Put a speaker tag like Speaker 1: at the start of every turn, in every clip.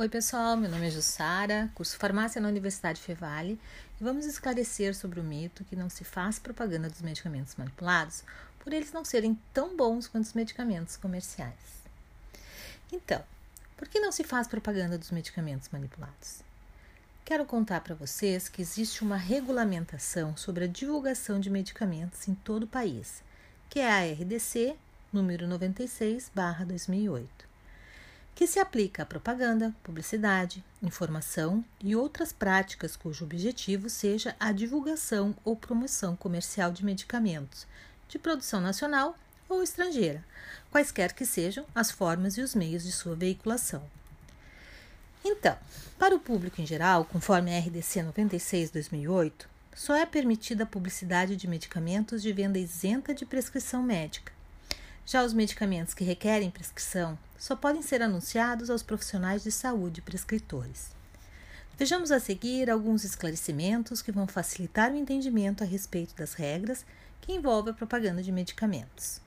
Speaker 1: Oi, pessoal, meu nome é Jussara, curso Farmácia na Universidade Fevale e vamos esclarecer sobre o mito que não se faz propaganda dos medicamentos manipulados por eles não serem tão bons quanto os medicamentos comerciais. Então, por que não se faz propaganda dos medicamentos manipulados? Quero contar para vocês que existe uma regulamentação sobre a divulgação de medicamentos em todo o país, que é a RDC número 96/2008 que se aplica à propaganda, publicidade, informação e outras práticas cujo objetivo seja a divulgação ou promoção comercial de medicamentos de produção nacional ou estrangeira, quaisquer que sejam as formas e os meios de sua veiculação. Então, para o público em geral, conforme a RDC 96/2008, só é permitida a publicidade de medicamentos de venda isenta de prescrição médica. Já os medicamentos que requerem prescrição só podem ser anunciados aos profissionais de saúde prescritores. Vejamos a seguir alguns esclarecimentos que vão facilitar o entendimento a respeito das regras que envolvem a propaganda de medicamentos.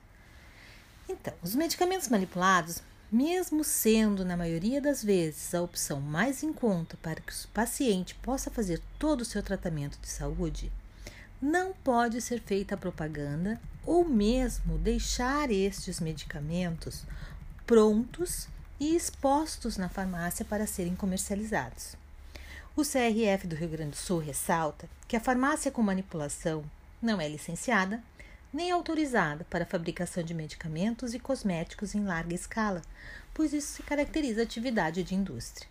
Speaker 1: Então, os medicamentos manipulados, mesmo sendo na maioria das vezes a opção mais em conta para que o paciente possa fazer todo o seu tratamento de saúde, não pode ser feita a propaganda ou mesmo deixar estes medicamentos prontos e expostos na farmácia para serem comercializados. O CRF do Rio Grande do Sul ressalta que a farmácia com manipulação não é licenciada nem autorizada para a fabricação de medicamentos e cosméticos em larga escala, pois isso se caracteriza atividade de indústria.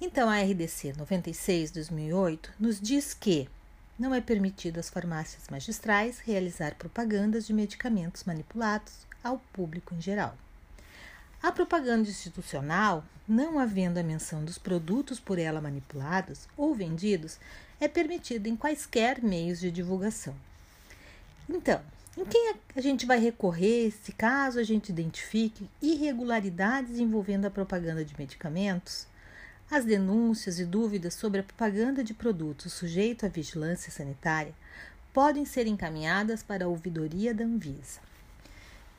Speaker 1: Então, a RDC 96/2008 nos diz que não é permitido às farmácias magistrais realizar propagandas de medicamentos manipulados ao público em geral. A propaganda institucional, não havendo a menção dos produtos por ela manipulados ou vendidos, é permitida em quaisquer meios de divulgação. Então, em quem a gente vai recorrer se caso a gente identifique irregularidades envolvendo a propaganda de medicamentos? As denúncias e dúvidas sobre a propaganda de produtos sujeito à vigilância sanitária podem ser encaminhadas para a ouvidoria da Anvisa.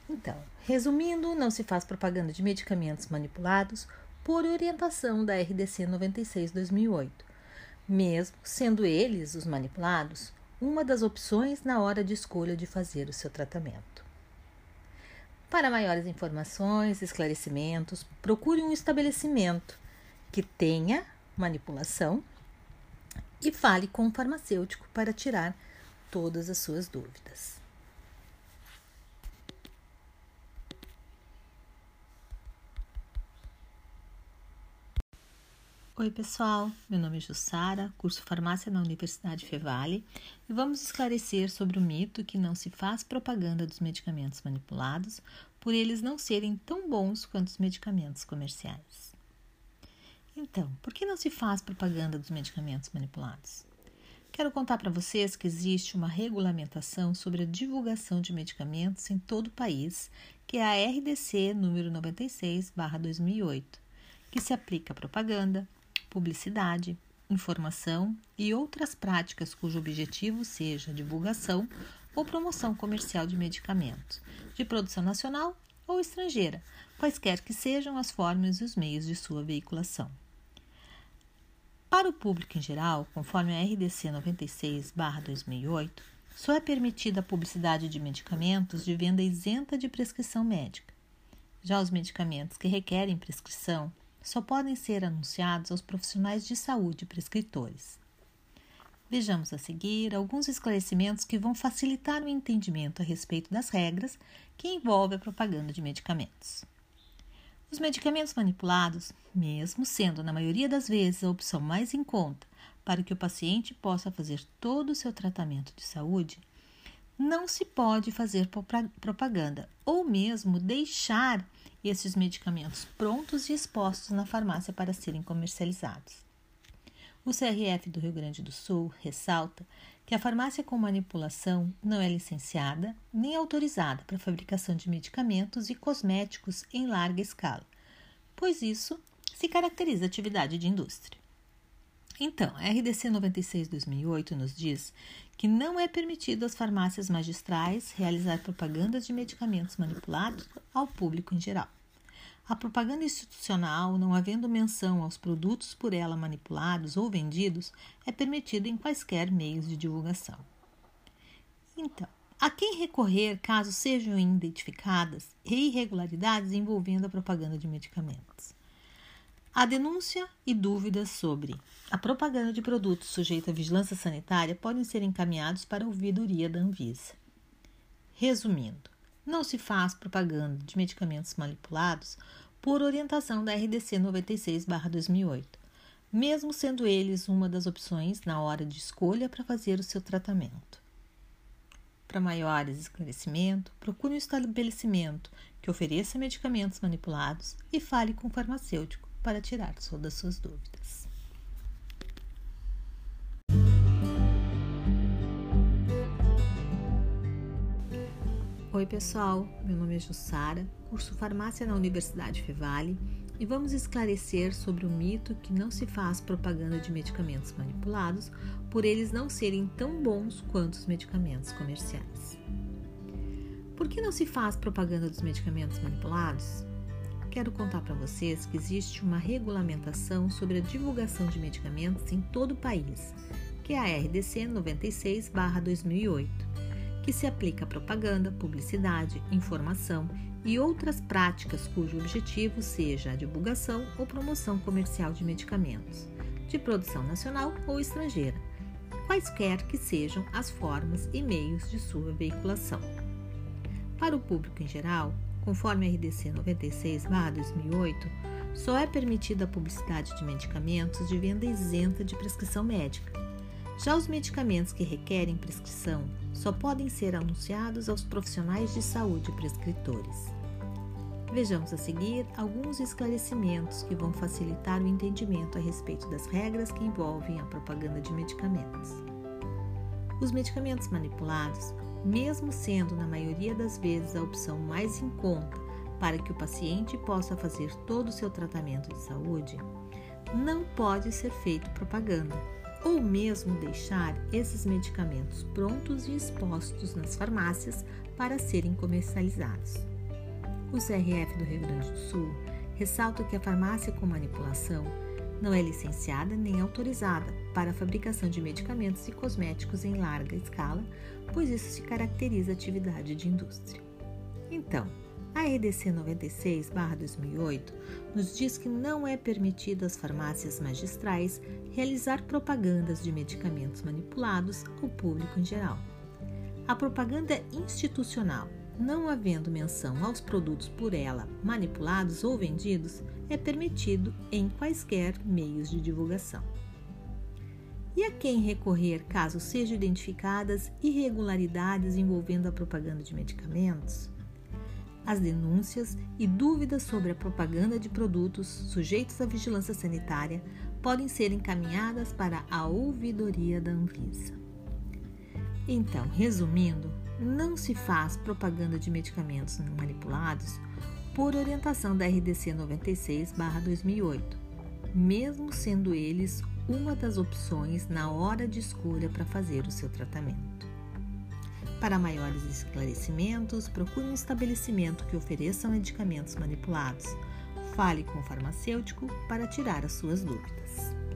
Speaker 1: Então, resumindo, não se faz propaganda de medicamentos manipulados por orientação da RDC 96/2008, mesmo sendo eles os manipulados uma das opções na hora de escolha de fazer o seu tratamento. Para maiores informações, esclarecimentos, procure um estabelecimento que tenha manipulação e fale com o farmacêutico para tirar todas as suas dúvidas. Oi, pessoal. Meu nome é Jussara, curso Farmácia na Universidade Fevale, e vamos esclarecer sobre o mito que não se faz propaganda dos medicamentos manipulados por eles não serem tão bons quanto os medicamentos comerciais. Então, por que não se faz propaganda dos medicamentos manipulados? Quero contar para vocês que existe uma regulamentação sobre a divulgação de medicamentos em todo o país, que é a RDC número 96/2008, que se aplica à propaganda, publicidade, informação e outras práticas cujo objetivo seja divulgação ou promoção comercial de medicamentos, de produção nacional ou estrangeira, quaisquer que sejam as formas e os meios de sua veiculação. Para o público em geral, conforme a RDC 96/2008, só é permitida a publicidade de medicamentos de venda isenta de prescrição médica. Já os medicamentos que requerem prescrição só podem ser anunciados aos profissionais de saúde prescritores. Vejamos a seguir alguns esclarecimentos que vão facilitar o entendimento a respeito das regras que envolvem a propaganda de medicamentos. Os medicamentos manipulados, mesmo sendo na maioria das vezes a opção mais em conta para que o paciente possa fazer todo o seu tratamento de saúde, não se pode fazer propaganda ou mesmo deixar esses medicamentos prontos e expostos na farmácia para serem comercializados. O CRF do Rio Grande do Sul ressalta que a farmácia com manipulação não é licenciada nem autorizada para fabricação de medicamentos e cosméticos em larga escala, pois isso se caracteriza atividade de indústria. Então, a RDC 96/2008 nos diz que não é permitido às farmácias magistrais realizar propagandas de medicamentos manipulados ao público em geral. A propaganda institucional, não havendo menção aos produtos por ela manipulados ou vendidos, é permitida em quaisquer meios de divulgação. Então, a quem recorrer caso sejam identificadas irregularidades envolvendo a propaganda de medicamentos? A denúncia e dúvidas sobre a propaganda de produtos sujeitos à vigilância sanitária podem ser encaminhados para a ouvidoria da Anvisa. Resumindo, não se faz propaganda de medicamentos manipulados por orientação da RDC 96/2008, mesmo sendo eles uma das opções na hora de escolha para fazer o seu tratamento. Para maiores esclarecimentos, procure um estabelecimento que ofereça medicamentos manipulados e fale com o farmacêutico para tirar todas as suas dúvidas. Oi, pessoal. Meu nome é Jussara, curso Farmácia na Universidade Fevale e vamos esclarecer sobre o mito que não se faz propaganda de medicamentos manipulados por eles não serem tão bons quanto os medicamentos comerciais. Por que não se faz propaganda dos medicamentos manipulados? Quero contar para vocês que existe uma regulamentação sobre a divulgação de medicamentos em todo o país, que é a RDC 96/2008, que se aplica a propaganda, publicidade, informação e outras práticas cujo objetivo seja a divulgação ou promoção comercial de medicamentos, de produção nacional ou estrangeira, quaisquer que sejam as formas e meios de sua veiculação. Para o público em geral, Conforme a RDC 96/2008, só é permitida a publicidade de medicamentos de venda isenta de prescrição médica. Já os medicamentos que requerem prescrição só podem ser anunciados aos profissionais de saúde prescritores. Vejamos a seguir alguns esclarecimentos que vão facilitar o entendimento a respeito das regras que envolvem a propaganda de medicamentos. Os medicamentos manipulados mesmo sendo na maioria das vezes a opção mais em conta para que o paciente possa fazer todo o seu tratamento de saúde, não pode ser feito propaganda ou mesmo deixar esses medicamentos prontos e expostos nas farmácias para serem comercializados. O CRF do Rio Grande do Sul ressalta que a farmácia com manipulação não é licenciada nem autorizada para a fabricação de medicamentos e cosméticos em larga escala, pois isso se caracteriza atividade de indústria. Então, a EDC 96/2008 nos diz que não é permitido às farmácias magistrais realizar propagandas de medicamentos manipulados ao público em geral. A propaganda institucional não havendo menção aos produtos por ela manipulados ou vendidos, é permitido em quaisquer meios de divulgação. E a quem recorrer caso sejam identificadas irregularidades envolvendo a propaganda de medicamentos? As denúncias e dúvidas sobre a propaganda de produtos sujeitos à vigilância sanitária podem ser encaminhadas para a ouvidoria da Anvisa. Então, resumindo, não se faz propaganda de medicamentos manipulados por orientação da RDC 96/2008, mesmo sendo eles uma das opções na hora de escolha para fazer o seu tratamento. Para maiores esclarecimentos, procure um estabelecimento que ofereça medicamentos manipulados. Fale com o farmacêutico para tirar as suas dúvidas.